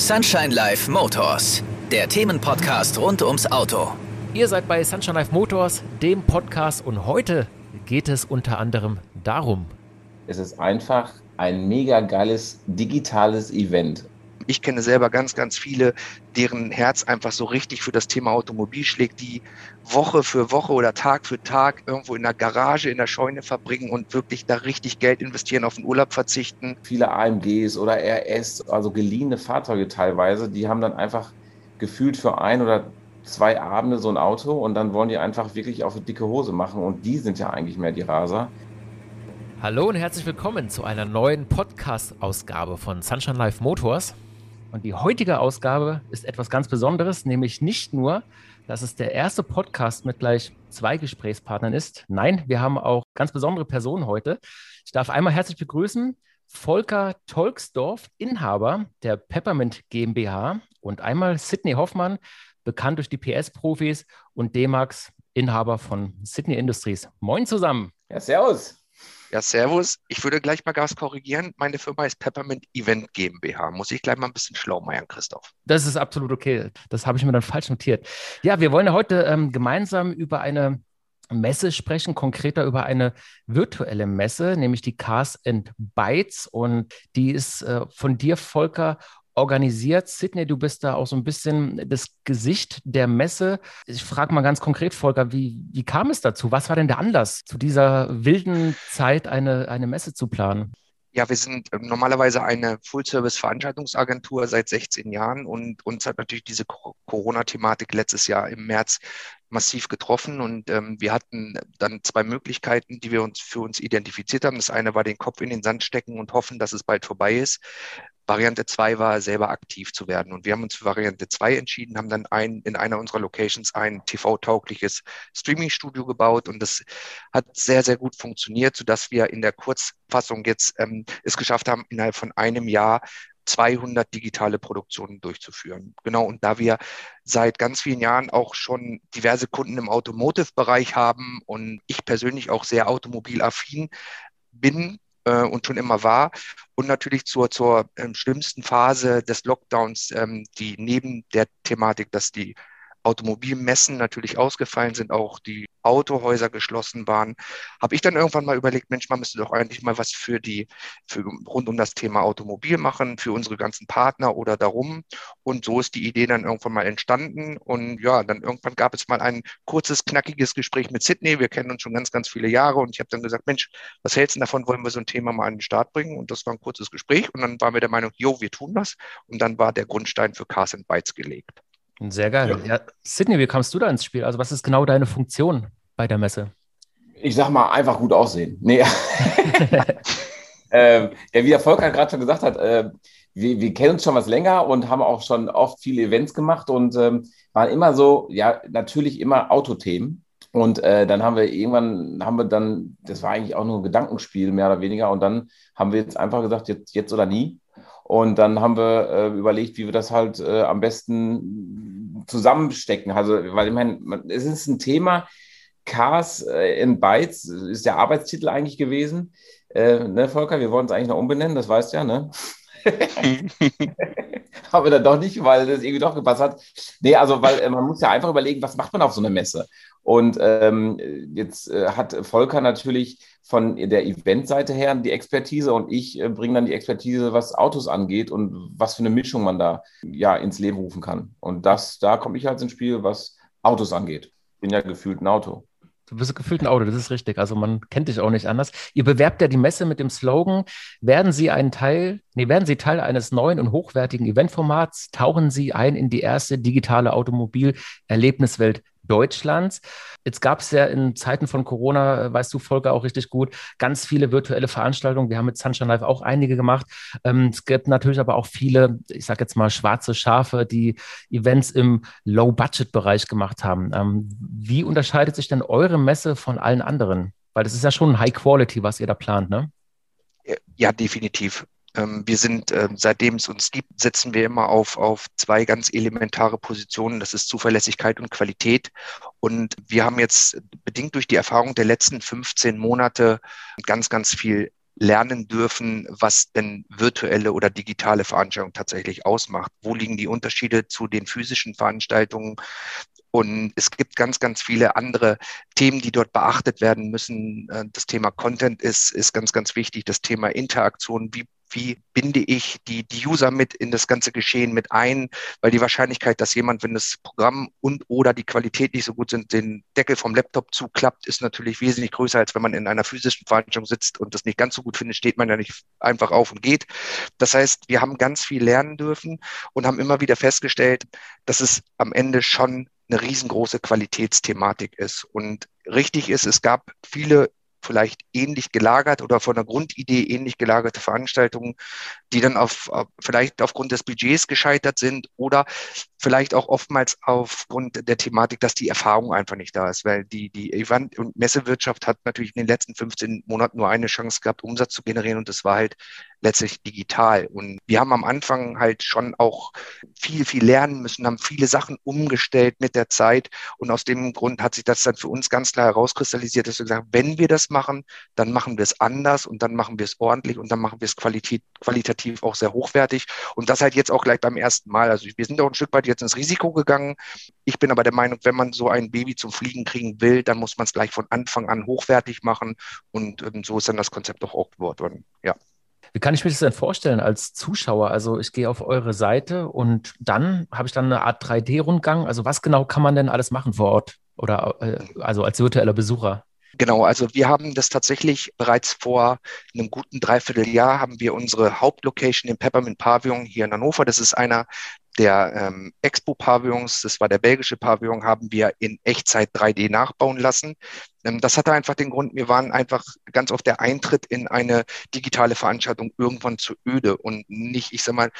Sunshine Life Motors, der Themenpodcast rund ums Auto. Ihr seid bei Sunshine Life Motors, dem Podcast, und heute geht es unter anderem darum. Es ist einfach ein mega geiles digitales Event. Ich kenne selber ganz, ganz viele, deren Herz einfach so richtig für das Thema Automobil schlägt, die Woche für Woche oder Tag für Tag irgendwo in der Garage, in der Scheune verbringen und wirklich da richtig Geld investieren, auf den Urlaub verzichten. Viele AMGs oder RS, also geliehene Fahrzeuge teilweise, die haben dann einfach gefühlt für ein oder zwei Abende so ein Auto und dann wollen die einfach wirklich auf eine dicke Hose machen und die sind ja eigentlich mehr die Raser. Hallo und herzlich willkommen zu einer neuen Podcast-Ausgabe von Sunshine Life Motors. Und die heutige Ausgabe ist etwas ganz Besonderes, nämlich nicht nur, dass es der erste Podcast mit gleich zwei Gesprächspartnern ist. Nein, wir haben auch ganz besondere Personen heute. Ich darf einmal herzlich begrüßen Volker Tolksdorf, Inhaber der Peppermint GmbH und einmal Sidney Hoffmann, bekannt durch die PS-Profis und D-Max, Inhaber von Sydney Industries. Moin zusammen. Ja, servus. Ja, Servus. Ich würde gleich mal Gas korrigieren. Meine Firma ist Peppermint Event GmbH. Muss ich gleich mal ein bisschen schlau machen, Christoph? Das ist absolut okay. Das habe ich mir dann falsch notiert. Ja, wir wollen ja heute ähm, gemeinsam über eine Messe sprechen, konkreter über eine virtuelle Messe, nämlich die Cars and Bytes. Und die ist äh, von dir, Volker, organisiert. Sydney, du bist da auch so ein bisschen das Gesicht der Messe. Ich frage mal ganz konkret, Volker, wie, wie kam es dazu? Was war denn der Anlass, zu dieser wilden Zeit eine, eine Messe zu planen? Ja, wir sind ähm, normalerweise eine Full-Service-Veranstaltungsagentur seit 16 Jahren und uns hat natürlich diese Corona-Thematik letztes Jahr im März massiv getroffen und ähm, wir hatten dann zwei Möglichkeiten, die wir uns für uns identifiziert haben. Das eine war den Kopf in den Sand stecken und hoffen, dass es bald vorbei ist. Variante 2 war, selber aktiv zu werden. Und wir haben uns für Variante 2 entschieden, haben dann ein, in einer unserer Locations ein TV-taugliches Streaming-Studio gebaut. Und das hat sehr, sehr gut funktioniert, sodass wir in der Kurzfassung jetzt ähm, es geschafft haben, innerhalb von einem Jahr 200 digitale Produktionen durchzuführen. Genau, und da wir seit ganz vielen Jahren auch schon diverse Kunden im Automotive-Bereich haben und ich persönlich auch sehr automobilaffin bin, äh, und schon immer war. Und natürlich zur, zur ähm, schlimmsten Phase des Lockdowns, ähm, die neben der Thematik, dass die Automobilmessen natürlich ausgefallen sind, auch die Autohäuser geschlossen waren, habe ich dann irgendwann mal überlegt, Mensch, man müsste doch eigentlich mal was für die, für, rund um das Thema Automobil machen, für unsere ganzen Partner oder darum. Und so ist die Idee dann irgendwann mal entstanden. Und ja, dann irgendwann gab es mal ein kurzes, knackiges Gespräch mit Sydney. Wir kennen uns schon ganz, ganz viele Jahre. Und ich habe dann gesagt, Mensch, was hältst du davon? Wollen wir so ein Thema mal an den Start bringen? Und das war ein kurzes Gespräch. Und dann waren wir der Meinung, jo, wir tun das. Und dann war der Grundstein für Cars and Bytes gelegt. Sehr geil. Ja. ja. Sydney, wie kamst du da ins Spiel? Also, was ist genau deine Funktion bei der Messe? Ich sag mal, einfach gut aussehen. Nee. ähm, ja, wie der Volker gerade schon gesagt hat, äh, wir, wir, kennen uns schon was länger und haben auch schon oft viele Events gemacht und ähm, waren immer so, ja, natürlich immer Autothemen. Und äh, dann haben wir irgendwann, haben wir dann, das war eigentlich auch nur ein Gedankenspiel, mehr oder weniger. Und dann haben wir jetzt einfach gesagt, jetzt, jetzt oder nie. Und dann haben wir äh, überlegt, wie wir das halt äh, am besten zusammenstecken. Also, weil ich meine, es ist ein Thema, Cars äh, in Bytes ist der Arbeitstitel eigentlich gewesen. Äh, ne, Volker, wir wollen es eigentlich noch umbenennen, das weißt du ja, ne? Aber dann doch nicht, weil das irgendwie doch gepasst hat. Nee, also, weil äh, man muss ja einfach überlegen, was macht man auf so einer Messe? Und ähm, jetzt äh, hat Volker natürlich von der Eventseite her die Expertise und ich äh, bringe dann die Expertise, was Autos angeht und was für eine Mischung man da ja ins Leben rufen kann. Und das, da komme ich halt ins Spiel, was Autos angeht. Bin ja gefühlt ein Auto. Du bist gefühlt ein Auto, das ist richtig. Also man kennt dich auch nicht anders. Ihr bewerbt ja die Messe mit dem Slogan, werden Sie ein Teil, nee, werden Sie Teil eines neuen und hochwertigen Eventformats, tauchen Sie ein in die erste digitale Automobil-Erlebniswelt Deutschlands. Jetzt gab es ja in Zeiten von Corona, äh, weißt du, Volker, auch richtig gut, ganz viele virtuelle Veranstaltungen. Wir haben mit Sunshine Live auch einige gemacht. Ähm, es gibt natürlich aber auch viele, ich sage jetzt mal, schwarze Schafe, die Events im Low-Budget-Bereich gemacht haben. Ähm, wie unterscheidet sich denn eure Messe von allen anderen? Weil das ist ja schon High Quality, was ihr da plant, ne? Ja, definitiv. Ähm, wir sind, ähm, seitdem es uns gibt, setzen wir immer auf, auf zwei ganz elementare Positionen. Das ist Zuverlässigkeit und Qualität. Und wir haben jetzt bedingt durch die Erfahrung der letzten 15 Monate ganz, ganz viel lernen dürfen, was denn virtuelle oder digitale Veranstaltungen tatsächlich ausmacht. Wo liegen die Unterschiede zu den physischen Veranstaltungen? Und es gibt ganz, ganz viele andere Themen, die dort beachtet werden müssen. Äh, das Thema Content ist, ist ganz, ganz wichtig. Das Thema Interaktion. Wie wie binde ich die, die User mit in das ganze Geschehen mit ein, weil die Wahrscheinlichkeit, dass jemand, wenn das Programm und oder die Qualität nicht so gut sind, den Deckel vom Laptop zuklappt, ist natürlich wesentlich größer, als wenn man in einer physischen Veranstaltung sitzt und das nicht ganz so gut findet, steht man ja nicht einfach auf und geht. Das heißt, wir haben ganz viel lernen dürfen und haben immer wieder festgestellt, dass es am Ende schon eine riesengroße Qualitätsthematik ist. Und richtig ist, es gab viele vielleicht ähnlich gelagert oder von der Grundidee ähnlich gelagerte Veranstaltungen, die dann auf, vielleicht aufgrund des Budgets gescheitert sind oder vielleicht auch oftmals aufgrund der Thematik, dass die Erfahrung einfach nicht da ist, weil die, die Event- und Messewirtschaft hat natürlich in den letzten 15 Monaten nur eine Chance gehabt, Umsatz zu generieren und das war halt letztlich digital. Und wir haben am Anfang halt schon auch viel, viel lernen müssen, haben viele Sachen umgestellt mit der Zeit. Und aus dem Grund hat sich das dann für uns ganz klar herauskristallisiert, dass wir gesagt haben, wenn wir das machen, dann machen wir es anders und dann machen wir es ordentlich und dann machen wir es qualit qualitativ auch sehr hochwertig. Und das halt jetzt auch gleich beim ersten Mal. Also wir sind auch ein Stück weit jetzt ins Risiko gegangen. Ich bin aber der Meinung, wenn man so ein Baby zum Fliegen kriegen will, dann muss man es gleich von Anfang an hochwertig machen. Und, und so ist dann das Konzept auch geworden. Ja. Wie kann ich mir das denn vorstellen als Zuschauer? Also ich gehe auf eure Seite und dann habe ich dann eine Art 3D-Rundgang. Also was genau kann man denn alles machen vor Ort oder äh, also als virtueller Besucher? Genau, also wir haben das tatsächlich bereits vor einem guten Dreivierteljahr haben wir unsere Hauptlocation im Peppermint Pavillon hier in Hannover. Das ist einer der ähm, Expo-Pavillons, das war der belgische Pavillon, haben wir in Echtzeit 3D nachbauen lassen. Ähm, das hatte einfach den Grund, wir waren einfach ganz oft der Eintritt in eine digitale Veranstaltung irgendwann zu öde und nicht, ich sag mal,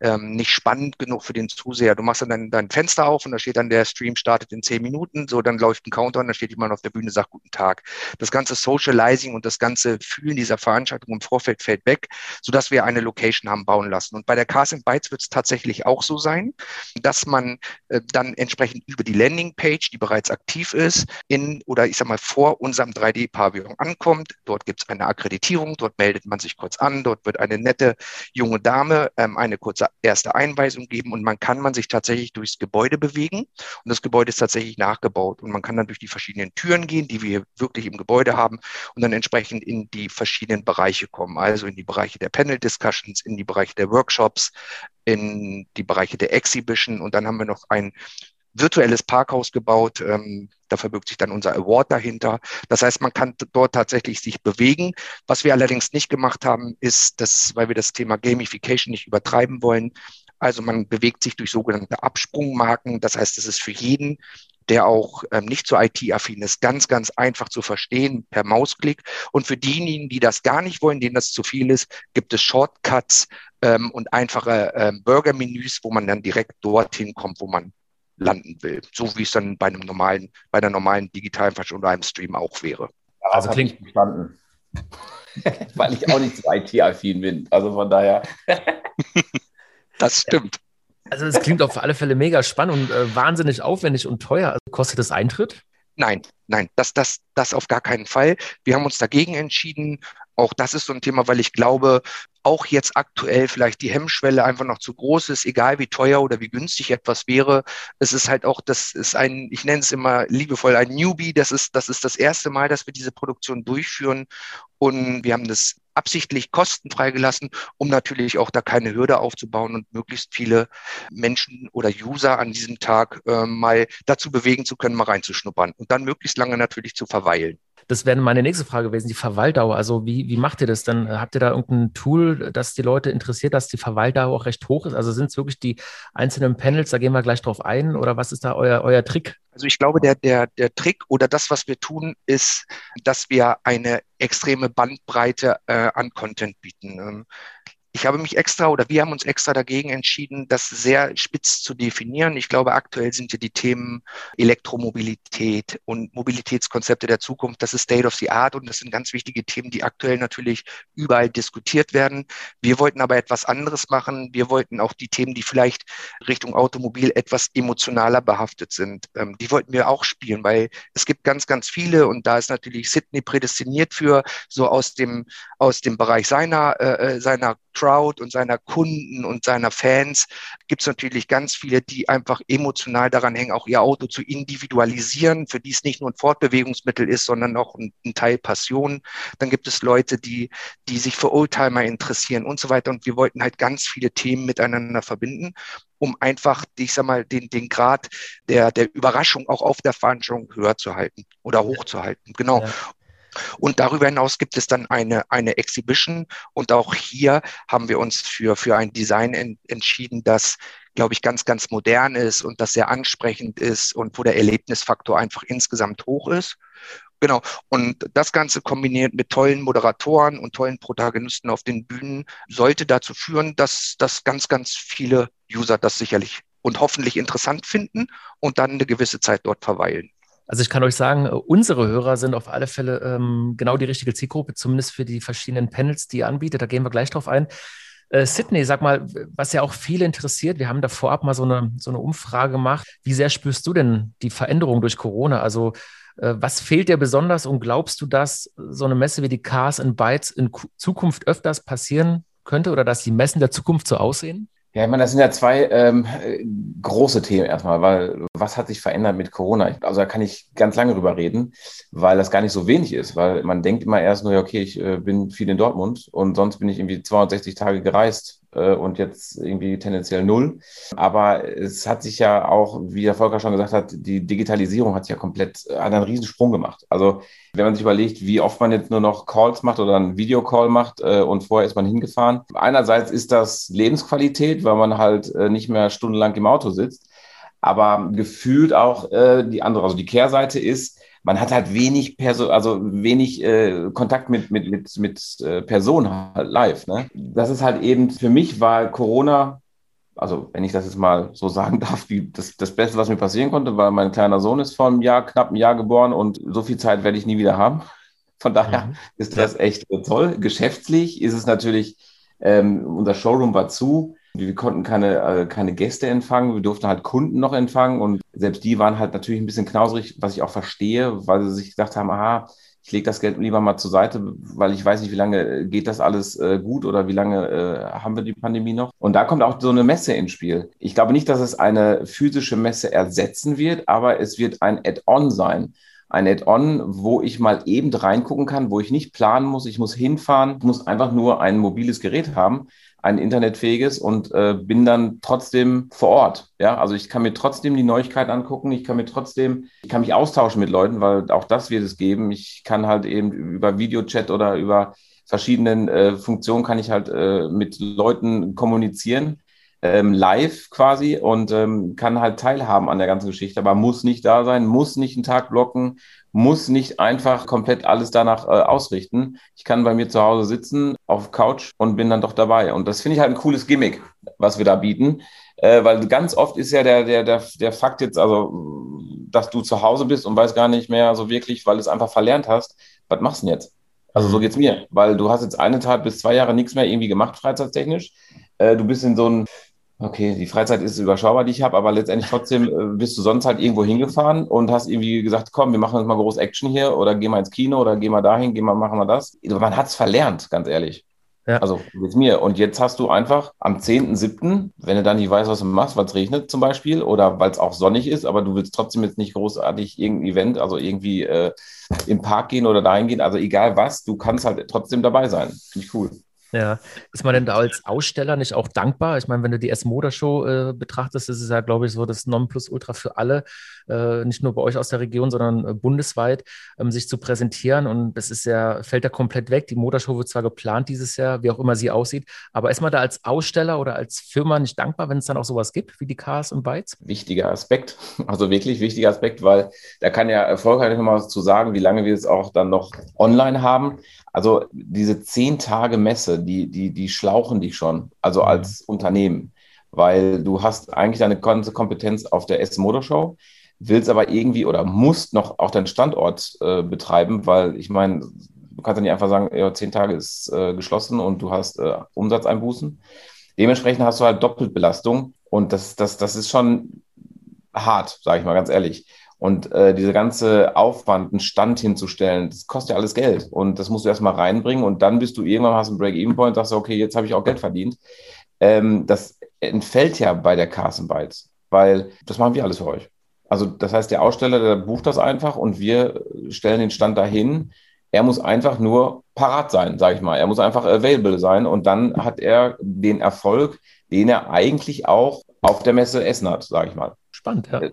ähm, nicht spannend genug für den Zuseher. Du machst dann dein, Fenster auf und da steht dann, der Stream startet in zehn Minuten, so dann läuft ein Counter und dann steht jemand auf der Bühne, sagt guten Tag. Das ganze Socializing und das ganze Fühlen dieser Veranstaltung im Vorfeld fällt weg, sodass wir eine Location haben bauen lassen. Und bei der Casting Bytes wird es tatsächlich auch so sein, dass man äh, dann entsprechend über die Landingpage, die bereits aktiv ist, in oder ich sag mal vor unserem 3D-Pavillon ankommt. Dort gibt es eine Akkreditierung, dort meldet man sich kurz an, dort wird eine nette junge Dame ähm, eine kurze erste Einweisung geben und man kann man sich tatsächlich durchs Gebäude bewegen. Und das Gebäude ist tatsächlich nachgebaut und man kann dann durch die verschiedenen Türen gehen, die wir wirklich im Gebäude haben und dann entsprechend in die verschiedenen Bereiche kommen, also in die Bereiche der Panel Discussions, in die Bereiche der Workshops, in die Bereiche der Exhibition und dann haben wir noch ein virtuelles Parkhaus gebaut. Ähm, da verbirgt sich dann unser Award dahinter. Das heißt, man kann dort tatsächlich sich bewegen. Was wir allerdings nicht gemacht haben, ist, dass, weil wir das Thema Gamification nicht übertreiben wollen, also man bewegt sich durch sogenannte Absprungmarken. Das heißt, es ist für jeden, der auch ähm, nicht so IT-affin ist, ganz, ganz einfach zu verstehen per Mausklick. Und für diejenigen, die das gar nicht wollen, denen das zu viel ist, gibt es Shortcuts ähm, und einfache ähm, Burger-Menüs, wo man dann direkt dorthin kommt, wo man landen will. So wie es dann bei einem normalen, bei einer normalen digitalen Veranstaltung oder einem Stream auch wäre. Ja, also klingt verstanden. Weil ich auch nicht so IT-affin bin. Also von daher. das stimmt. Also es klingt auf alle Fälle mega spannend und äh, wahnsinnig aufwendig und teuer. Also kostet das Eintritt? Nein, nein, das, das, das auf gar keinen Fall. Wir haben uns dagegen entschieden. Auch das ist so ein Thema, weil ich glaube, auch jetzt aktuell vielleicht die Hemmschwelle einfach noch zu groß ist, egal wie teuer oder wie günstig etwas wäre. Es ist halt auch, das ist ein, ich nenne es immer liebevoll ein Newbie. Das ist, das ist das erste Mal, dass wir diese Produktion durchführen. Und wir haben das absichtlich kostenfrei gelassen, um natürlich auch da keine Hürde aufzubauen und möglichst viele Menschen oder User an diesem Tag äh, mal dazu bewegen zu können, mal reinzuschnuppern und dann möglichst lange natürlich zu verweilen. Das wäre meine nächste Frage gewesen, die Verweildauer. Also wie, wie macht ihr das dann? Habt ihr da irgendein Tool, das die Leute interessiert, dass die Verweildauer auch recht hoch ist? Also sind es wirklich die einzelnen Panels, da gehen wir gleich drauf ein, oder was ist da euer, euer Trick? Also ich glaube, der, der, der Trick oder das, was wir tun, ist, dass wir eine extreme Bandbreite äh, an Content bieten. Ähm, Ich habe mich extra oder wir haben uns extra dagegen entschieden, das sehr spitz zu definieren. Ich glaube, aktuell sind ja die Themen Elektromobilität und Mobilitätskonzepte der Zukunft, das ist State of the Art und das sind ganz wichtige Themen, die aktuell natürlich überall diskutiert werden. Wir wollten aber etwas anderes machen. Wir wollten auch die Themen, die vielleicht Richtung Automobil etwas emotionaler behaftet sind, ähm, die wollten wir auch spielen, weil es gibt ganz, ganz viele und da ist natürlich Sydney prädestiniert für, so aus dem, aus dem Bereich seiner, äh, äh seiner Crowd und seiner Kunden und seiner Fans gibt es natürlich ganz viele, die einfach emotional daran hängen, auch ihr Auto zu individualisieren, für die es nicht nur ein Fortbewegungsmittel ist, sondern auch ein, ein Teil Passion. Dann gibt es Leute, die, die sich für Oldtimer interessieren und so weiter. Und wir wollten halt ganz viele Themen miteinander verbinden um einfach, ich sag mal, den, den Grad der, der Überraschung auch auf der Veranstaltung höher zu halten oder hochzuhalten. Genau. Ja. Und darüber hinaus gibt es dann eine, eine Exhibition. Und auch hier haben wir uns für, für ein Design en, entschieden, das, glaube ich, ganz, ganz modern ist und das sehr ansprechend ist und wo der Erlebnisfaktor einfach insgesamt hoch ist. Genau. Und das Ganze kombiniert mit tollen Moderatoren und tollen Protagonisten auf den Bühnen sollte dazu führen, dass, dass ganz, ganz viele User das sicherlich und hoffentlich interessant finden und dann eine gewisse Zeit dort verweilen. Also ich kann euch sagen, äh, unsere Hörer sind auf alle Fälle ähm, genau die richtige Zielgruppe, zumindest für die verschiedenen Panels, die ihr anbietet. Da gehen wir gleich drauf ein. Äh, Sydney, sag mal, was ja auch viele interessiert, wir haben da vorab mal so eine, so eine Umfrage gemacht. Wie sehr spürst du denn die Veränderung durch Corona? Also äh, was fehlt dir besonders und glaubst du, dass so eine Messe wie die Cars and Bytes in Zukunft öfters passieren könnte oder dass die Messen der Zukunft so aussehen? Ja, ich meine, das sind ja zwei ähm, große Themen erstmal, weil was hat sich verändert mit Corona? Also da kann ich ganz lange drüber reden, weil das gar nicht so wenig ist, weil man denkt immer erst nur, okay, ich äh, bin viel in Dortmund und sonst bin ich irgendwie 260 Tage gereist äh, und jetzt irgendwie tendenziell null. Aber es hat sich ja auch, wie der Volker schon gesagt hat, die Digitalisierung hat sich ja komplett, äh, einen riesen Sprung gemacht. Also wenn man sich überlegt, wie oft man jetzt nur noch Calls macht oder einen Videocall macht äh, und vorher ist man hingefahren. Einerseits ist das Lebensqualität, weil man halt äh, nicht mehr stundenlang im Auto sitzt. Aber gefühlt auch die andere, also die Kehrseite ist, man hat halt wenig Perso also wenig äh, Kontakt mit, mit, mit, mit äh, Personen halt live. Ne? Das ist halt eben, für mich war Corona, also wenn ich das jetzt mal so sagen darf, wie das, das Beste, was mir passieren konnte, weil mein kleiner Sohn ist vor einem Jahr, knapp ein Jahr geboren und so viel Zeit werde ich nie wieder haben. Von daher mhm. ist das echt toll. Geschäftlich ist es natürlich, ähm, unser Showroom war zu. Wir konnten keine, äh, keine Gäste empfangen, wir durften halt Kunden noch empfangen. Und selbst die waren halt natürlich ein bisschen knauserig, was ich auch verstehe, weil sie sich gedacht haben, aha, ich lege das Geld lieber mal zur Seite, weil ich weiß nicht, wie lange geht das alles äh, gut oder wie lange äh, haben wir die Pandemie noch. Und da kommt auch so eine Messe ins Spiel. Ich glaube nicht, dass es eine physische Messe ersetzen wird, aber es wird ein Add-on sein. Ein Add-on, wo ich mal eben reingucken kann, wo ich nicht planen muss, ich muss hinfahren, ich muss einfach nur ein mobiles Gerät haben, ein internetfähiges und äh, bin dann trotzdem vor Ort. Ja, also ich kann mir trotzdem die Neuigkeiten angucken, ich kann mir trotzdem, ich kann mich austauschen mit Leuten, weil auch das wird es geben. Ich kann halt eben über Videochat oder über verschiedenen äh, Funktionen kann ich halt äh, mit Leuten kommunizieren ähm, live quasi und ähm, kann halt teilhaben an der ganzen Geschichte, aber muss nicht da sein, muss nicht einen Tag blocken, muss nicht einfach komplett alles danach äh, ausrichten. Ich kann bei mir zu Hause sitzen auf Couch und bin dann doch dabei. Und das finde ich halt ein cooles Gimmick, was wir da bieten. Äh, weil ganz oft ist ja der, der, der, der Fakt jetzt, also, dass du zu Hause bist und weißt gar nicht mehr so wirklich, weil du es einfach verlernt hast, was machst du denn jetzt? Also so geht's mir, weil du hast jetzt eine Tat bis zwei Jahre nichts mehr irgendwie gemacht, freizeittechnisch. Äh, du bist in so ein Okay, die Freizeit ist überschaubar, die ich habe, aber letztendlich trotzdem äh, bist du sonst halt irgendwo hingefahren und hast irgendwie gesagt, komm, wir machen jetzt mal groß Action hier oder geh mal ins Kino oder geh mal dahin, geh mal, machen wir das. Man hat es verlernt, ganz ehrlich. Ja. Also mit mir. Und jetzt hast du einfach am 10.7., wenn du dann nicht weißt, was du machst, weil es regnet zum Beispiel oder weil es auch sonnig ist, aber du willst trotzdem jetzt nicht großartig irgendein Event, also irgendwie äh, im Park gehen oder dahin gehen, also egal was, du kannst halt trotzdem dabei sein. Finde ich cool. Ja, ist man denn da als Aussteller nicht auch dankbar? Ich meine, wenn du die S-Motor-Show äh, betrachtest, ist es ja, glaube ich, so das Nonplusultra für alle, äh, nicht nur bei euch aus der Region, sondern äh, bundesweit, ähm, sich zu präsentieren. Und das ist ja, fällt da komplett weg. Die Motorshow wird zwar geplant dieses Jahr, wie auch immer sie aussieht, aber ist man da als Aussteller oder als Firma nicht dankbar, wenn es dann auch sowas gibt wie die Cars und Bytes? Wichtiger Aspekt, also wirklich wichtiger Aspekt, weil da kann ja erfolgreich nochmal zu sagen, wie lange wir es auch dann noch online haben. Also diese zehn Tage Messe, Die, die, die schlauchen dich schon, also mhm. als Unternehmen, weil du hast eigentlich deine ganze Kompetenz auf der Essen Motor Show, willst aber irgendwie oder musst noch auch deinen Standort äh, betreiben, weil ich meine, du kannst dann nicht einfach sagen, ja, zehn Tage ist äh, geschlossen und du hast äh, Umsatzeinbußen. Dementsprechend hast du halt Doppelbelastung und das, das, das ist schon hart, sage ich mal ganz ehrlich. Und äh, diese ganze Aufwand, einen Stand hinzustellen, das kostet ja alles Geld. Und das musst du erstmal reinbringen. Und dann bist du irgendwann hast einen Break-Even-Point, sagst okay, jetzt habe ich auch Geld verdient. Ähm, das entfällt ja bei der Carson Bytes, weil das machen wir alles für euch. Also das heißt, der Aussteller, der bucht das einfach und wir stellen den Stand dahin. Er muss einfach nur parat sein, sage ich mal. Er muss einfach available sein und dann hat er den Erfolg, den er eigentlich auch auf der Messe Essen hat, sage ich mal. Spannend, ja. Äh,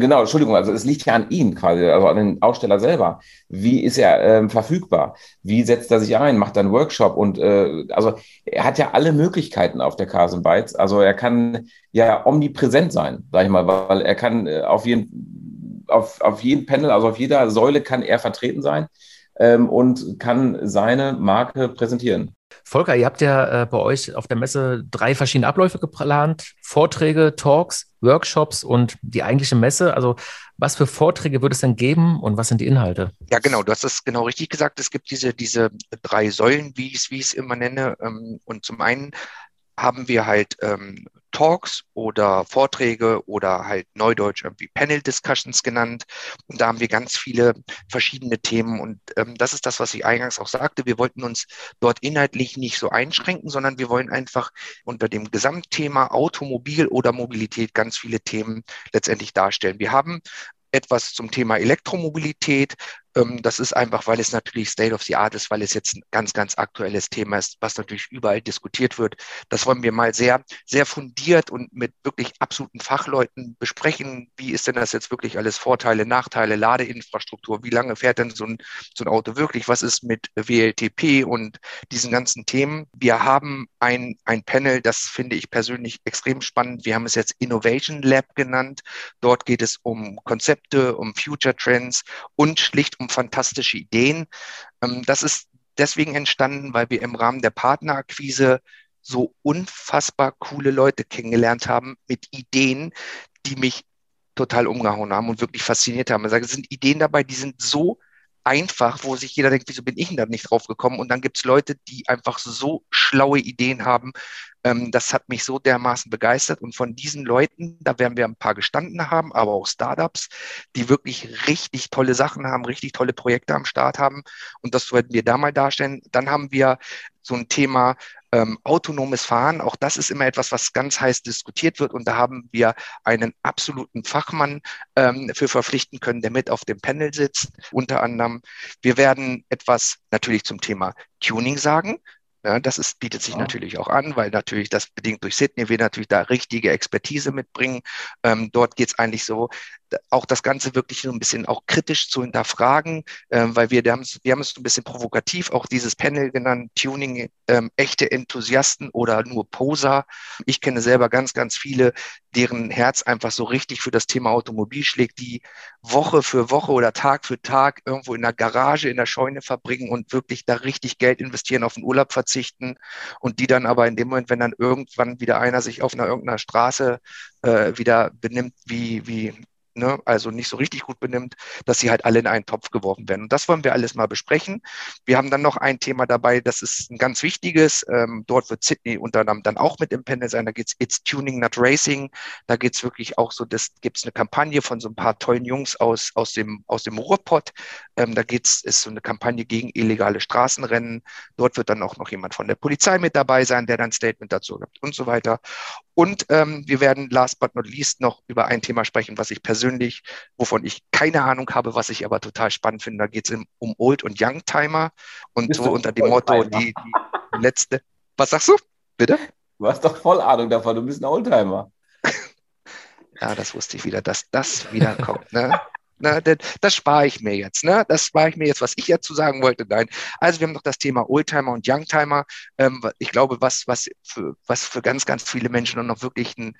genau, Entschuldigung, also es liegt ja an ihm quasi, also an den Aussteller selber. Wie ist er ähm, verfügbar? Wie setzt er sich ein? Macht er einen Workshop? Und äh, also er hat ja alle Möglichkeiten auf der Carson Bytes. Also er kann ja omnipräsent sein, sag ich mal, weil er kann äh, auf jeden auf, auf jedem Panel, also auf jeder Säule kann er vertreten sein ähm, und kann seine Marke präsentieren. Volker, ihr habt ja äh, bei euch auf der Messe drei verschiedene Abläufe geplant: Vorträge, Talks, Workshops und die eigentliche Messe. Also, was für Vorträge wird es denn geben und was sind die Inhalte? Ja, genau, du hast es genau richtig gesagt. Es gibt diese, diese drei Säulen, wie ich es immer nenne. Ähm, und zum einen haben wir halt ähm, Talks oder Vorträge oder halt neudeutsch irgendwie Panel Discussions genannt. Und da haben wir ganz viele verschiedene Themen. Und ähm, das ist das, was ich eingangs auch sagte. Wir wollten uns dort inhaltlich nicht so einschränken, sondern wir wollen einfach unter dem Gesamtthema Automobil oder Mobilität ganz viele Themen letztendlich darstellen. Wir haben etwas zum Thema Elektromobilität, das ist einfach, weil es natürlich State of the Art ist, weil es jetzt ein ganz, ganz aktuelles Thema ist, was natürlich überall diskutiert wird. Das wollen wir mal sehr, sehr fundiert und mit wirklich absoluten Fachleuten besprechen. Wie ist denn das jetzt wirklich alles Vorteile, Nachteile, Ladeinfrastruktur? Wie lange fährt denn so ein, so ein Auto wirklich? Was ist mit WLTP und diesen ganzen Themen? Wir haben ein, ein Panel, das finde ich persönlich extrem spannend. Wir haben es jetzt Innovation Lab genannt. Dort geht es um Konzepte, um Future Trends und schlicht um fantastische Ideen. Ähm, das ist deswegen entstanden, weil wir im Rahmen der Partnerakquise so unfassbar coole Leute kennengelernt haben mit Ideen, die mich total umgehauen haben und wirklich fasziniert haben. Ich sage, es sind Ideen dabei, die sind so einfach, wo sich jeder denkt, wieso bin ich denn da nicht drauf gekommen? Und dann gibt es Leute, die einfach so schlaue Ideen haben, ähm, das hat mich so dermaßen begeistert. Und von diesen Leuten, da werden wir ein paar gestanden haben, aber auch Startups, die wirklich richtig tolle Sachen haben, richtig tolle Projekte am Start haben. Und das werden wir da mal darstellen. Dann haben wir so ein Thema ähm, autonomes Fahren. Auch das ist immer etwas, was ganz heiß diskutiert wird. Und da haben wir einen absoluten Fachmann ähm, für verpflichten können, der mit auf dem Panel sitzt. Unter anderem, wir werden etwas natürlich zum Thema Tuning sagen. Ja, das ist, bietet sich ja. natürlich auch an, weil natürlich das bedingt durch Sydney wir natürlich da richtige Expertise mitbringen. Ähm, dort geht es eigentlich so, auch das Ganze wirklich so ein bisschen auch kritisch zu hinterfragen, ähm, weil wir, wir haben es ein bisschen provokativ auch dieses Panel genannt, Tuning, ähm, echte Enthusiasten oder nur Poser. Ich kenne selber ganz, ganz viele, deren Herz einfach so richtig für das Thema Automobil schlägt, die Woche für Woche oder Tag für Tag irgendwo in der Garage, in der Scheune verbringen und wirklich da richtig Geld investieren, auf den Urlaub verzichten und die dann aber in dem Moment, wenn dann irgendwann wieder einer sich auf einer irgendeiner Straße äh, wieder benimmt wie, wie ne, also nicht so richtig gut benimmt, dass sie halt alle in einen Topf geworfen werden. Und das wollen wir alles mal besprechen. Wir haben dann noch ein Thema dabei, das ist ein ganz wichtiges. Ähm, dort wird Sydney unter anderem dann auch mit im Panel sein. Da geht es It's Tuning, Not Racing. Da geht es wirklich auch so, das gibt es eine Kampagne von so ein paar tollen Jungs aus, aus, dem, aus dem Ruhrpott. Ähm, da geht's, ist so eine Kampagne gegen illegale Straßenrennen. Dort wird dann auch noch jemand von der Polizei mit dabei sein, der dann ein Statement dazu gibt und so weiter. Und ähm, wir werden last but not least noch über ein Thema sprechen, was ich persönlich, wovon ich keine Ahnung habe, was ich aber total spannend finde. Da geht es um Old- und Youngtimer und Bist so unter dem Motto, die, die letzte. Was sagst du? Bitte? Du hast doch voll Ahnung davon, du bist ein Oldtimer. ja, das wusste ich wieder, dass das wieder kommt. Ne? Ne? Das, das spare ich mir jetzt. Ne? Das spare ich mir jetzt, was ich dazu sagen wollte. Nein. Also wir haben noch das Thema Oldtimer und Youngtimer. Ähm, ich glaube, was, was, für, was für ganz, ganz viele Menschen noch wirklich ein,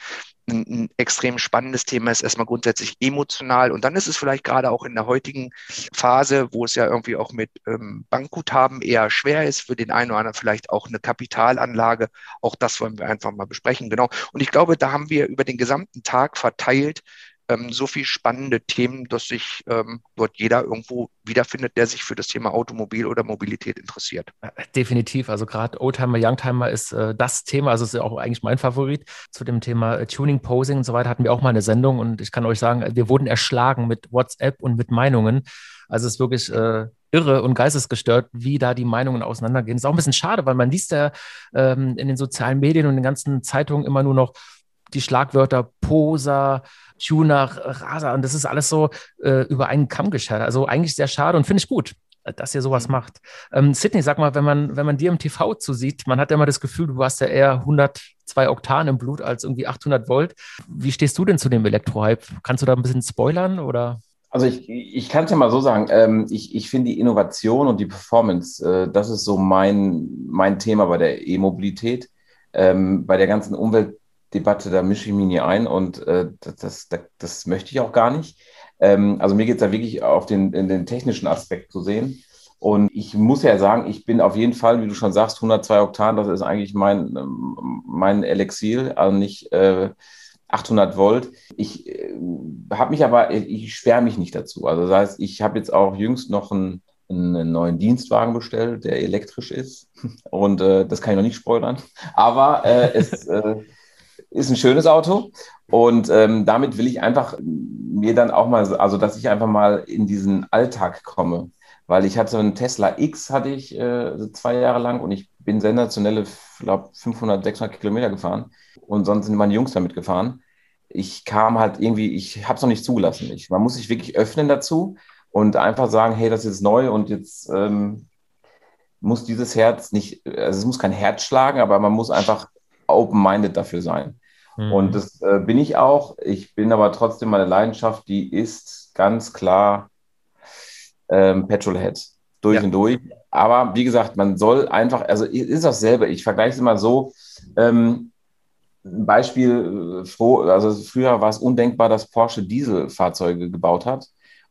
ein, ein extrem spannendes Thema ist, erstmal grundsätzlich emotional. Und dann ist es vielleicht gerade auch in der heutigen Phase, wo es ja irgendwie auch mit ähm, Bankguthaben eher schwer ist, für den einen oder anderen vielleicht auch eine Kapitalanlage. Auch das wollen wir einfach mal besprechen. Genau. Und ich glaube, da haben wir über den gesamten Tag verteilt ähm, so viele spannende Themen, dass sich ähm, dort jeder irgendwo wiederfindet, der sich für das Thema Automobil oder Mobilität interessiert. Definitiv. Also gerade Oldtimer, Youngtimer ist äh, das Thema. Also ist ja auch eigentlich mein Favorit. Zu dem Thema äh, Tuning, Posing und so weiter hatten wir auch mal eine Sendung und ich kann euch sagen, wir wurden erschlagen mit WhatsApp und mit Meinungen. Also es ist wirklich äh, irre und geistesgestört, wie da die Meinungen auseinandergehen. Ist auch ein bisschen schade, weil man liest ja ähm, in den sozialen Medien und in den ganzen Zeitungen immer nur noch die Schlagwörter Poser, Tuner, Raser und das ist alles so äh, über einen Kamm geschert. Also eigentlich sehr schade und finde ich gut dass ihr sowas mhm. macht. Ähm, Sydney, sag mal, wenn man, wenn man dir im TV zusieht, man hat ja immer das Gefühl, du hast ja eher 102 Oktan im Blut als irgendwie 800 Volt. Wie stehst du denn zu dem Elektrohype? Kannst du da ein bisschen spoilern oder? Also ich, ich kann es ja mal so sagen, ähm, ich, ich finde die Innovation und die Performance, äh, das ist so mein, mein Thema bei der E-Mobilität. Ähm, bei der ganzen Umwelt Debatte, da mische ich mich nie ein und äh, das, das, das, möchte ich auch gar nicht. Ähm, also mir geht es da wirklich auf den, den technischen Aspekt zu sehen. Und ich muss ja sagen, ich bin auf jeden Fall, wie du schon sagst, 102 Oktan, das ist eigentlich mein, mein Elixier, also nicht äh, 800 Volt. Ich äh, habe mich aber, ich sperre mich nicht dazu. Also das heißt, ich habe jetzt auch jüngst noch einen, einen neuen Dienstwagen bestellt, der elektrisch ist. Und äh, das kann ich noch nicht spoilern. Aber äh, es äh, ist ein schönes Auto. Und ähm, damit will ich einfach mir dann auch mal, also dass ich einfach mal in diesen Alltag komme. Weil ich hatte einen Tesla X, hatte ich äh, zwei Jahre lang und ich bin sensationelle, glaube 500, 600 Kilometer gefahren. Und sonst sind meine Jungs damit gefahren. Ich kam halt irgendwie, ich habe es noch nicht zugelassen. Ich, man muss sich wirklich öffnen dazu und einfach sagen, hey, das ist neu und jetzt ähm, muss dieses Herz nicht, also es muss kein Herz schlagen, aber man muss einfach open-minded dafür sein. Mhm. Und das äh, bin ich auch. Ich bin aber trotzdem meine Leidenschaft, die ist ganz klar ähm, Petrolhead. Durch ja. und durch. Aber wie gesagt, man soll einfach, also ist dasselbe. Ich vergleiche es immer so. Ähm, ein Beispiel, äh, also früher war es undenkbar, dass Porsche Dieselfahrzeuge gebaut hat.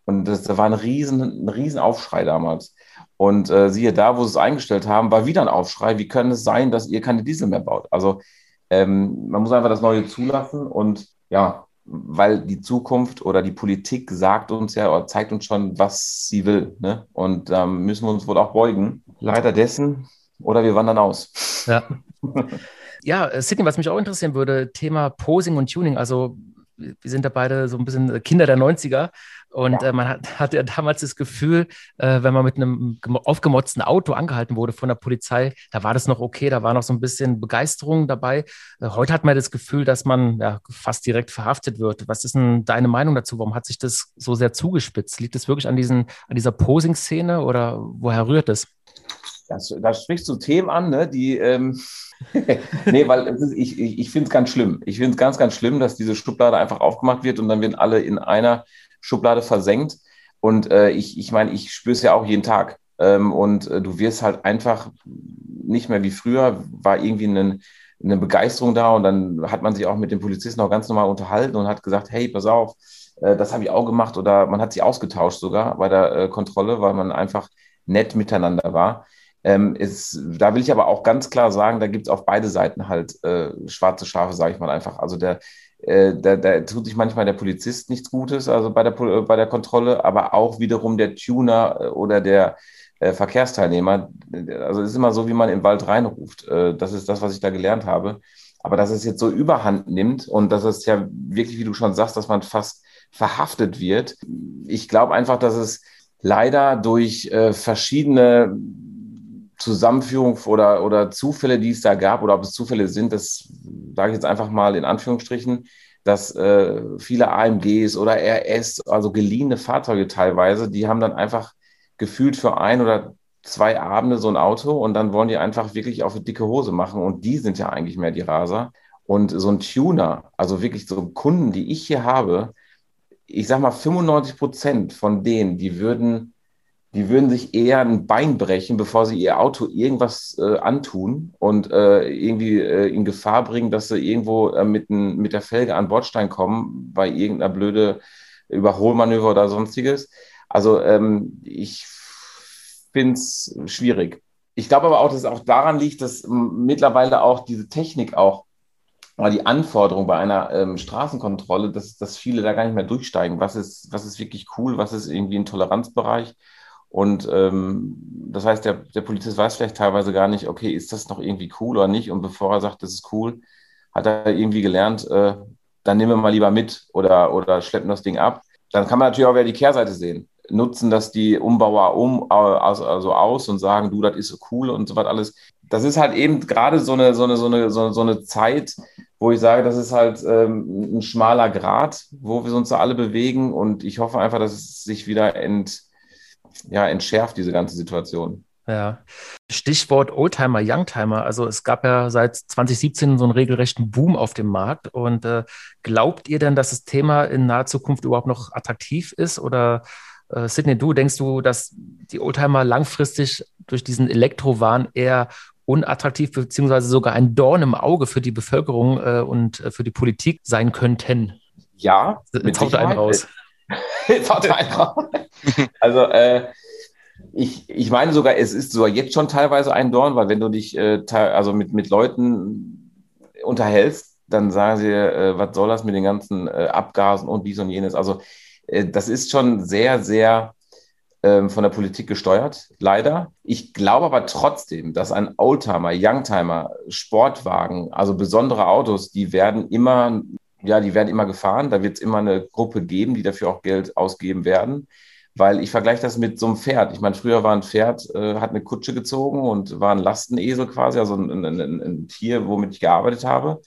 Und das, da war ein riesen, ein riesen Aufschrei damals. Und äh, siehe da, wo sie es eingestellt haben, war wieder ein Aufschrei. Wie kann es sein, dass ihr keine Diesel mehr baut? Also ähm, man muss einfach das Neue zulassen und ja, weil die Zukunft oder die Politik sagt uns ja oder zeigt uns schon, was sie will. Ne? Und da ähm, müssen wir uns wohl auch beugen. Leider dessen oder wir wandern aus. Ja. ja, Sidney, was mich auch interessieren würde, Thema Posing und Tuning. Also wir sind da beide so ein bisschen Kinder der 90er. Und ja. äh, man hat, hatte ja damals das Gefühl, äh, wenn man mit einem aufgemotzten Auto angehalten wurde von der Polizei, da war das noch okay, da war noch so ein bisschen Begeisterung dabei. Äh, heute hat man das Gefühl, dass man ja, fast direkt verhaftet wird. Was ist denn deine Meinung dazu? Warum hat sich das so sehr zugespitzt? Liegt es wirklich an, diesen, an dieser Posing-Szene oder woher rührt es? Das, da sprichst du Themen an, ne, die. Ähm nee, weil ist, ich, ich, ich finde es ganz schlimm. Ich finde es ganz, ganz schlimm, dass diese Schublade einfach aufgemacht wird und dann werden alle in einer Schublade versenkt. Und äh, ich, ich meine, ich spüre es ja auch jeden Tag. Ähm, und äh, du wirst halt einfach nicht mehr wie früher, war irgendwie eine, eine Begeisterung da und dann hat man sich auch mit den Polizisten auch ganz normal unterhalten und hat gesagt, hey, pass auf, äh, das habe ich auch gemacht oder man hat sich ausgetauscht sogar bei der äh, Kontrolle, weil man einfach nett miteinander war. Ähm, ist, da will ich aber auch ganz klar sagen, da gibt es auf beide Seiten halt äh, schwarze Schafe, sage ich mal einfach. Also der, äh, da, da, tut sich manchmal der Polizist nichts Gutes, also bei der, bei der Kontrolle, aber auch wiederum der Tuner äh, oder der äh, Verkehrsteilnehmer. Also es ist immer so, wie man im Wald reinruft. Äh, das ist das, was ich da gelernt habe. Aber dass es jetzt so überhand nimmt und dass es ja wirklich, wie du schon sagst, dass man fast verhaftet wird. Ich glaube einfach, dass es leider durch äh, verschiedene Zusammenführung oder, oder Zufälle, die es da gab, oder ob es Zufälle sind, das sage ich jetzt einfach mal in Anführungsstrichen, dass äh, viele AMGs oder RS, also geliehene Fahrzeuge teilweise, die haben dann einfach gefühlt für ein oder zwei Abende so ein Auto und dann wollen die einfach wirklich auf eine dicke Hose machen und die sind ja eigentlich mehr die Raser. Und so ein Tuner, also wirklich so Kunden, die ich hier habe, ich sag mal, 95 Prozent von denen, die würden, die würden sich eher ein Bein brechen, bevor sie ihr Auto irgendwas äh, antun und äh, irgendwie äh, in Gefahr bringen, dass sie irgendwo äh, mit, n, mit der Felge an Bordstein kommen, bei irgendeiner blöde Überholmanöver oder sonstiges. Also ähm, ich finde es schwierig. Ich glaube aber auch, dass es auch daran liegt, dass mittlerweile auch diese Technik auch aber die Anforderung bei einer ähm, Straßenkontrolle, dass, dass viele da gar nicht mehr durchsteigen. Was ist, was ist wirklich cool, was ist irgendwie ein Toleranzbereich? Und ähm, das heißt, der, der Polizist weiß vielleicht teilweise gar nicht, okay, ist das noch irgendwie cool oder nicht? Und bevor er sagt, das ist cool, hat er irgendwie gelernt, äh, dann nehmen wir mal lieber mit oder, oder schleppen das Ding ab. Dann kann man natürlich auch wieder die Kehrseite sehen. Nutzen das die Umbauer um, also, also aus und sagen, du, das ist so cool und so was alles. Das ist halt eben gerade so eine, so eine, so eine, so eine Zeit, wo ich sage, das ist halt ähm, ein schmaler Grad, wo wir uns da alle bewegen. Und ich hoffe einfach, dass es sich wieder ent, ja, entschärft, diese ganze Situation. Ja. Stichwort Oldtimer, Youngtimer. Also es gab ja seit 2017 so einen regelrechten Boom auf dem Markt. Und äh, glaubt ihr denn, dass das Thema in naher Zukunft überhaupt noch attraktiv ist? Oder äh, Sidney, du denkst du, dass die Oldtimer langfristig durch diesen Elektrowahn eher unattraktiv beziehungsweise sogar ein Dorn im Auge für die Bevölkerung äh, und äh, für die Politik sein könnten. Ja, jetzt haut einen raus. Also äh, ich, ich meine sogar, es ist sogar jetzt schon teilweise ein Dorn, weil wenn du dich äh, also mit, mit Leuten unterhältst, dann sagen sie, äh, was soll das mit den ganzen äh, Abgasen und dies und jenes. Also das ist schon sehr, sehr ähm, von der Politik gesteuert, leider. Ich glaube aber trotzdem, dass ein Oldtimer, Youngtimer, Sportwagen, also besondere Autos, die werden immer, ja, die werden immer gefahren. Da wird es immer eine Gruppe geben, die dafür auch Geld ausgeben werden. Weil ich vergleiche das mit so einem Pferd. Ich meine, früher war ein Pferd, äh, hat eine Kutsche gezogen und war ein Lastenesel quasi, also ein, ein, ein, ein Tier, womit ich gearbeitet habe.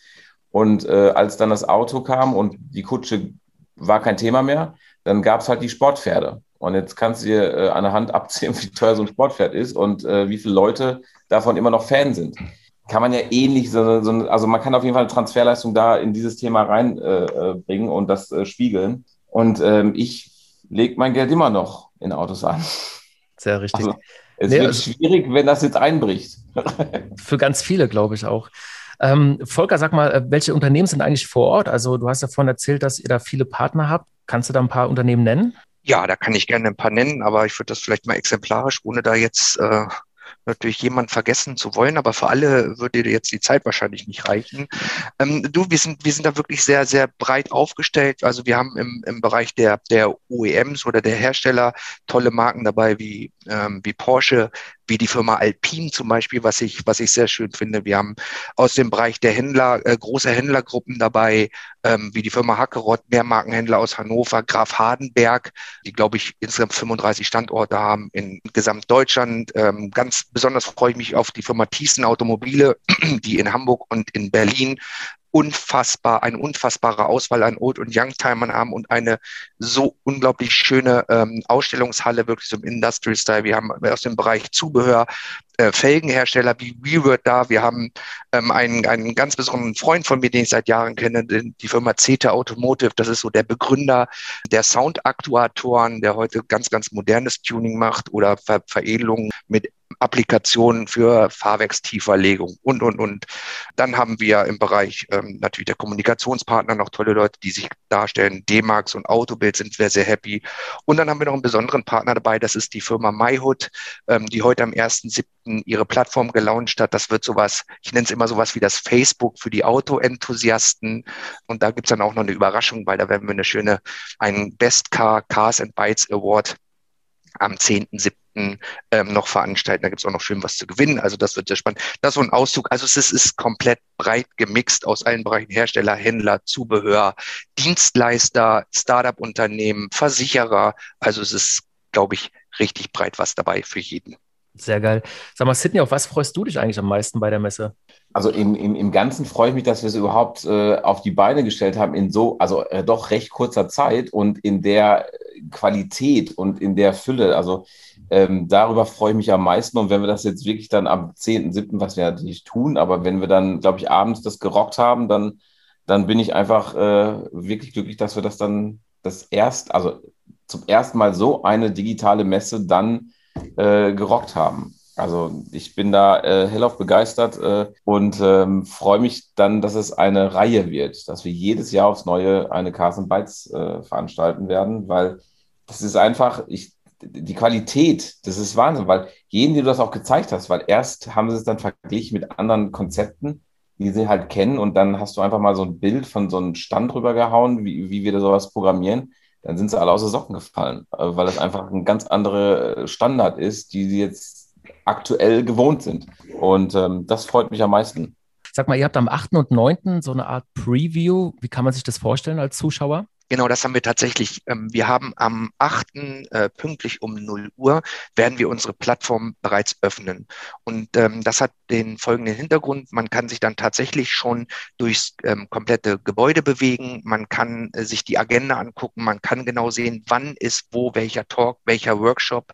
Und äh, als dann das Auto kam und die Kutsche war kein Thema mehr, dann gab es halt die Sportpferde. Und jetzt kannst du dir äh, an der Hand abzählen, wie teuer so ein Sportpferd ist und äh, wie viele Leute davon immer noch Fan sind. Kann man ja ähnlich, so, so, also man kann auf jeden Fall eine Transferleistung da in dieses Thema reinbringen äh, und das äh, spiegeln. Und ähm, ich lege mein Geld immer noch in Autos an. Sehr richtig. Also, es nee, wird also, schwierig, wenn das jetzt einbricht. Für ganz viele, glaube ich auch. Ähm, Volker, sag mal, äh, welche Unternehmen sind eigentlich vor Ort? Also du hast ja vorhin erzählt, dass ihr da viele Partner habt. Kannst du da ein paar Unternehmen nennen? Ja, da kann ich gerne ein paar nennen, aber ich würde das vielleicht mal exemplarisch, ohne da jetzt äh, natürlich jemand vergessen zu wollen, aber für alle würde jetzt die Zeit wahrscheinlich nicht reichen. Ähm, du, wir sind, wir sind da wirklich sehr, sehr breit aufgestellt. Also wir haben im, im Bereich der, der OEMs oder der Hersteller tolle Marken dabei wie, ähm, wie Porsche, wie die Firma Alpine zum Beispiel, was ich, was ich sehr schön finde. Wir haben aus dem Bereich der Händler, äh, große Händlergruppen dabei, ähm, wie die Firma Hackerott, Mehrmarkenhändler aus Hannover, Graf Hardenberg, die, glaube ich, insgesamt 35 Standorte haben in Gesamtdeutschland. Ähm, ganz besonders freue ich mich auf die Firma Thiessen Automobile, die in Hamburg und in Berlin unfassbar, eine unfassbare Auswahl an Old- und Youngtimern haben und eine so unglaublich schöne ähm, Ausstellungshalle, wirklich so im Industrial-Style. Wir haben aus dem Bereich Zubehör äh, Felgenhersteller wie WeWord da. Wir haben ähm, einen, einen ganz besonderen Freund von mir, den ich seit Jahren kenne, die Firma CETA Automotive. Das ist so der Begründer der Soundaktuatoren, der heute ganz, ganz modernes Tuning macht oder Ver Veredelungen mit Applikationen für Fahrwerkstieferlegung und, und, und. Dann haben wir im Bereich ähm, natürlich der Kommunikationspartner noch tolle Leute, die sich darstellen. D-Max und Autobild sind wir sehr happy. Und dann haben wir noch einen besonderen Partner dabei, das ist die Firma MyHood, ähm, die heute am 1.7. ihre Plattform gelauncht hat. Das wird sowas, ich nenne es immer sowas wie das Facebook für die Autoenthusiasten. Und da gibt es dann auch noch eine Überraschung, weil da werden wir eine schöne, einen Best Car Cars and Bytes Award am 10.7 ähm, noch veranstalten. Da gibt es auch noch schön was zu gewinnen. Also das wird sehr spannend. Das ist so ein Auszug. Also es ist, ist komplett breit gemixt aus allen Bereichen. Hersteller, Händler, Zubehör, Dienstleister, Startup-Unternehmen, Versicherer. Also es ist, glaube ich, richtig breit was dabei für jeden. Sehr geil. Sag mal, Sidney, auf was freust du dich eigentlich am meisten bei der Messe? Also im, im, im Ganzen freue ich mich, dass wir es überhaupt äh, auf die Beine gestellt haben in so, also äh, doch recht kurzer Zeit und in der Qualität und in der Fülle. Also ähm, darüber freue ich mich am meisten. Und wenn wir das jetzt wirklich dann am 10.7., was wir natürlich tun, aber wenn wir dann, glaube ich, abends das gerockt haben, dann, dann bin ich einfach äh, wirklich glücklich, dass wir das dann das erst, also zum ersten Mal so eine digitale Messe dann äh, gerockt haben. Also ich bin da äh, hellauf begeistert äh, und ähm, freue mich dann, dass es eine Reihe wird, dass wir jedes Jahr aufs Neue eine Carson Bytes äh, veranstalten werden, weil das ist einfach, ich, die Qualität, das ist Wahnsinn, weil jeden, den du das auch gezeigt hast, weil erst haben sie es dann verglichen mit anderen Konzepten, die sie halt kennen und dann hast du einfach mal so ein Bild von so einem Stand rübergehauen, wie, wie wir da sowas programmieren dann sind sie alle aus den Socken gefallen, äh, weil das einfach ein ganz anderer Standard ist, die sie jetzt aktuell gewohnt sind. Und ähm, das freut mich am meisten. Sag mal, ihr habt am 8. und 9. so eine Art Preview. Wie kann man sich das vorstellen als Zuschauer? Genau, das haben wir tatsächlich. Ähm, wir haben am 8. Äh, pünktlich um 0 Uhr werden wir unsere Plattform bereits öffnen. Und ähm, das hat den folgenden Hintergrund. Man kann sich dann tatsächlich schon durchs ähm, komplette Gebäude bewegen. Man kann äh, sich die Agenda angucken. Man kann genau sehen, wann ist wo welcher Talk, welcher Workshop.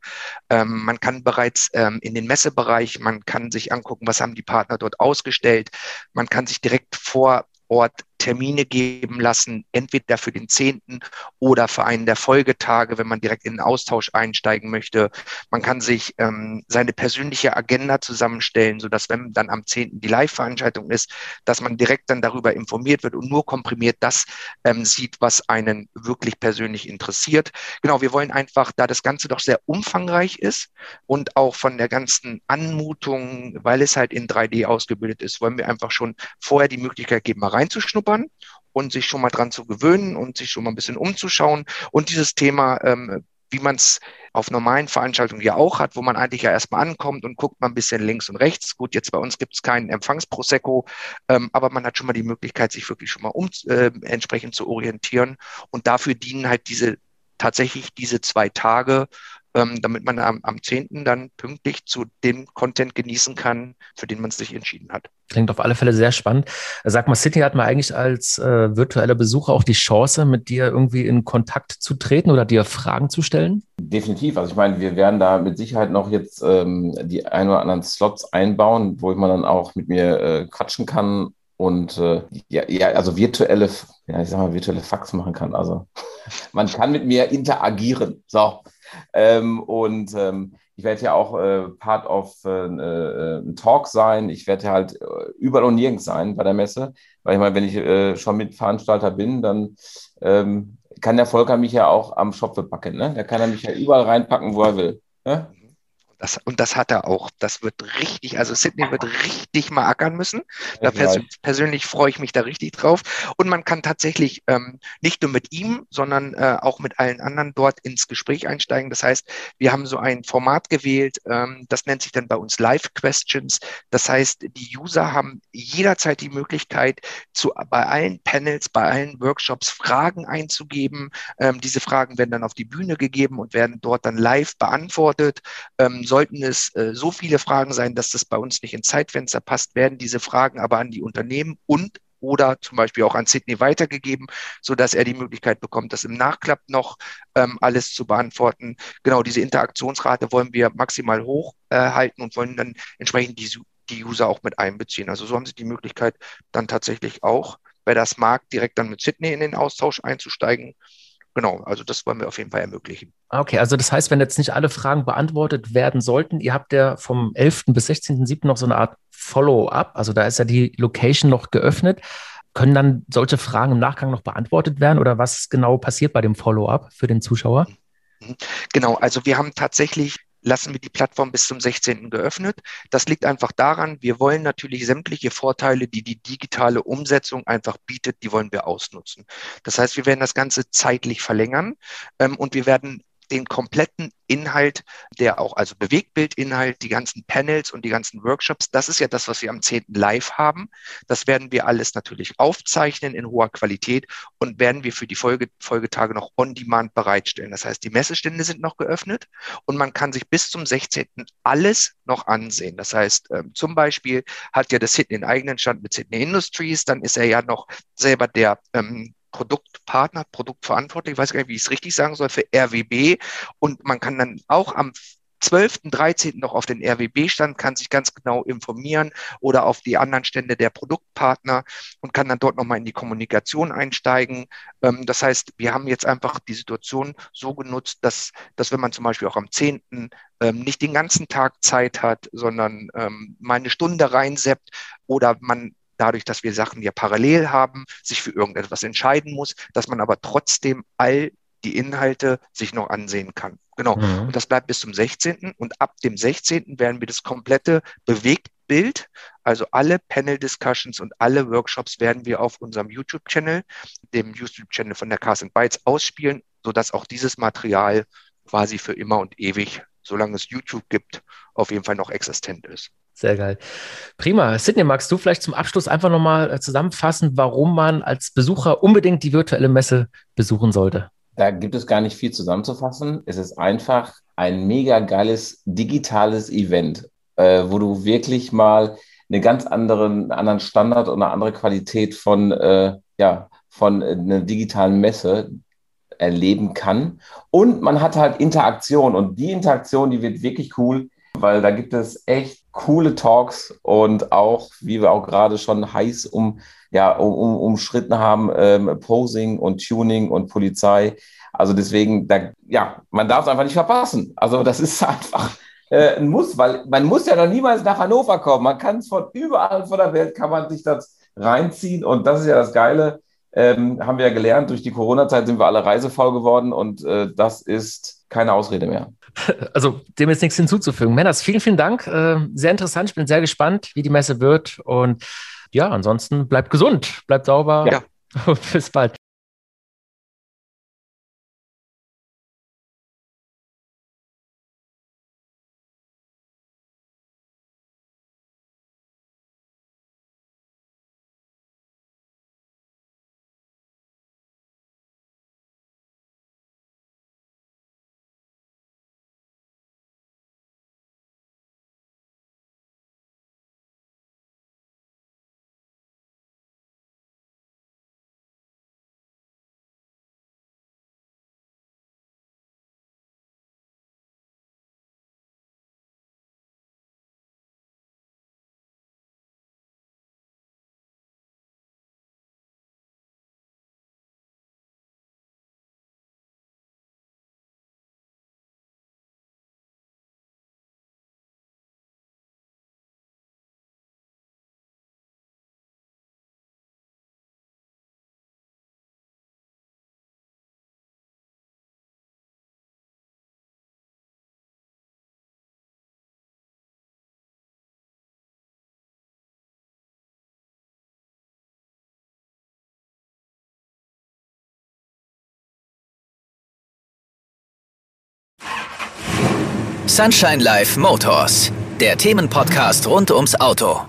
Man kann bereits in den Messebereich, man kann sich angucken, was haben die Partner dort ausgestellt. Man kann sich direkt vor Ort Termine geben lassen, entweder für den 10. oder für einen der Folgetage, wenn man direkt in den Austausch einsteigen möchte. Man kann sich ähm, seine persönliche Agenda zusammenstellen, sodass wenn dann am 10. die Live-Veranstaltung ist, dass man direkt dann darüber informiert wird und nur komprimiert das ähm, sieht, was einen wirklich persönlich interessiert. Genau, wir wollen einfach, da das Ganze doch sehr umfangreich ist und auch von der ganzen Anmutung, weil es halt in 3D ausgebildet ist, wollen wir einfach schon vorher die Möglichkeit geben, mal reinzuschnuppern schnuppern und sich schon mal dran zu gewöhnen und sich schon mal ein bisschen umzuschauen. Und dieses Thema, ähm, wie man es auf normalen Veranstaltungen ja auch hat, wo man eigentlich ja erstmal ankommt und guckt mal ein bisschen links und rechts. Gut, jetzt bei uns gibt es keinen Empfangsprosecco, ähm, aber man hat schon mal die Möglichkeit, sich wirklich schon mal um, äh, entsprechend zu orientieren. Und dafür dienen halt diese tatsächlich diese zwei Tage, ähm, damit man am, am 10. dann pünktlich zu dem Content genießen kann, für den man sich entschieden hat. Klingt auf alle Fälle sehr spannend. Sag mal, City hat man eigentlich als äh, virtueller Besucher auch die Chance, mit dir irgendwie in Kontakt zu treten oder dir Fragen zu stellen? Definitiv. Also ich meine, wir werden da mit Sicherheit noch jetzt ähm, die ein oder anderen Slots einbauen, wo man dann auch mit mir äh, quatschen kann und äh, ja, ja, also virtuelle, ja, ich sag mal, virtuelle Fax machen kann. Also man kann mit mir interagieren. So. Ähm, und ähm, ich werde ja auch äh, Part of äh, äh, Talk sein. Ich werde halt äh, überall und nirgends sein bei der Messe. Weil ich meine, wenn ich äh, schon Mitveranstalter bin, dann ähm, kann der Volker mich ja auch am Schopfe packen. Ne? Da kann er mich ja überall reinpacken, wo er will. Ne? Das, und das hat er auch. Das wird richtig, also Sydney wird richtig mal ackern müssen. Da pers persönlich freue ich mich da richtig drauf. Und man kann tatsächlich ähm, nicht nur mit ihm, sondern äh, auch mit allen anderen dort ins Gespräch einsteigen. Das heißt, wir haben so ein Format gewählt, ähm, das nennt sich dann bei uns Live Questions. Das heißt, die User haben jederzeit die Möglichkeit, zu, bei allen Panels, bei allen Workshops Fragen einzugeben. Ähm, diese Fragen werden dann auf die Bühne gegeben und werden dort dann live beantwortet. Ähm, sollten es äh, so viele Fragen sein, dass das bei uns nicht ins Zeitfenster passt, werden diese Fragen aber an die Unternehmen und oder zum Beispiel auch an Sydney weitergegeben, so dass er die Möglichkeit bekommt, das im Nachklapp noch ähm, alles zu beantworten. Genau, diese Interaktionsrate wollen wir maximal hoch äh, halten und wollen dann entsprechend die, die User auch mit einbeziehen. Also so haben sie die Möglichkeit, dann tatsächlich auch, wer das mag, direkt dann mit Sydney in den Austausch einzusteigen genau, also das wollen wir auf jeden Fall ermöglichen. Okay, also das heißt, wenn jetzt nicht alle Fragen beantwortet werden sollten, ihr habt ja vom 11. bis 16.07. noch so eine Art Follow-up, also da ist ja die Location noch geöffnet. Können dann solche Fragen im Nachgang noch beantwortet werden oder was genau passiert bei dem Follow-up für den Zuschauer? Mhm. Genau, also wir haben tatsächlich lassen wir die Plattform bis zum 16. geöffnet. Das liegt einfach daran, wir wollen natürlich sämtliche Vorteile, die die digitale Umsetzung einfach bietet, die wollen wir ausnutzen. Das heißt, wir werden das Ganze zeitlich verlängern ähm, und wir werden den kompletten Inhalt, der auch, also Bewegtbildinhalt, die ganzen Panels und die ganzen Workshops, das ist ja das, was wir am 10. live haben. Das werden wir alles natürlich aufzeichnen in hoher Qualität und werden wir für die Folge, Folgetage noch on demand bereitstellen. Das heißt, die Messestände sind noch geöffnet und man kann sich bis zum 16. alles noch ansehen. Das heißt, ähm, zum Beispiel hat ja das Sydney einen eigenen Stand mit Sydney Industries, dann ist er ja noch selber der ähm, Produktpartner, Produktverantwortlich, ich weiß gar nicht, wie ich es richtig sagen soll, für RWB. Und man kann dann auch am 12., 13. noch auf den RWB-Stand, kann sich ganz genau informieren oder auf die anderen Stände der Produktpartner und kann dann dort nochmal in die Kommunikation einsteigen. Ähm, das heißt, wir haben jetzt einfach die Situation so genutzt, dass, dass wenn man zum Beispiel auch am 10. Ähm, nicht den ganzen Tag Zeit hat, sondern ähm, mal eine Stunde reinseppt oder man dadurch, dass wir Sachen ja parallel haben, sich für irgendetwas entscheiden muss, dass man aber trotzdem all die Inhalte sich noch ansehen kann. Genau. Mhm. Und das bleibt bis zum 16. Und ab dem 16. werden wir das komplette Bewegtbild, also alle Panel-Discussions und alle Workshops werden wir auf unserem YouTube-Channel, dem YouTube-Channel von der Cars Bytes ausspielen, sodass auch dieses Material quasi für immer und ewig, solange es YouTube gibt, auf jeden Fall noch existent ist. Sehr geil. Prima. Sidney, magst du vielleicht zum Abschluss einfach nochmal äh, zusammenfassen, warum man als Besucher unbedingt die virtuelle Messe besuchen sollte? Da gibt es gar nicht viel zusammenzufassen. Es ist einfach ein mega geiles digitales Event, äh, wo du wirklich mal einen ganz anderen, anderen Standard und eine andere Qualität von, äh, ja, von äh, einer digitalen Messe erleben kann. Und man hat halt Interaktion und die Interaktion, die wird wirklich cool, weil da gibt es echt coole Talks und auch, wie wir auch gerade schon heiß um, ja, um, um, umschritten haben, ähm, Posing und Tuning und Polizei. Also deswegen, da, ja, man darf es einfach nicht verpassen. Also das ist einfach äh, ein Muss, weil man muss ja noch niemals nach Hannover kommen. Man kann es von überall von der Welt, kann man sich das reinziehen und das ist ja das Geile. Ähm, haben wir ja gelernt, durch die Corona-Zeit sind wir alle reisefaul geworden und äh, das ist keine Ausrede mehr. Also dem ist nichts hinzuzufügen. Männers, vielen, vielen Dank. Äh, sehr interessant. Ich bin sehr gespannt, wie die Messe wird. Und ja, ansonsten bleibt gesund, bleibt sauber. Ja. Und bis bald. Sunshine Life Motors, der Themenpodcast rund ums Auto.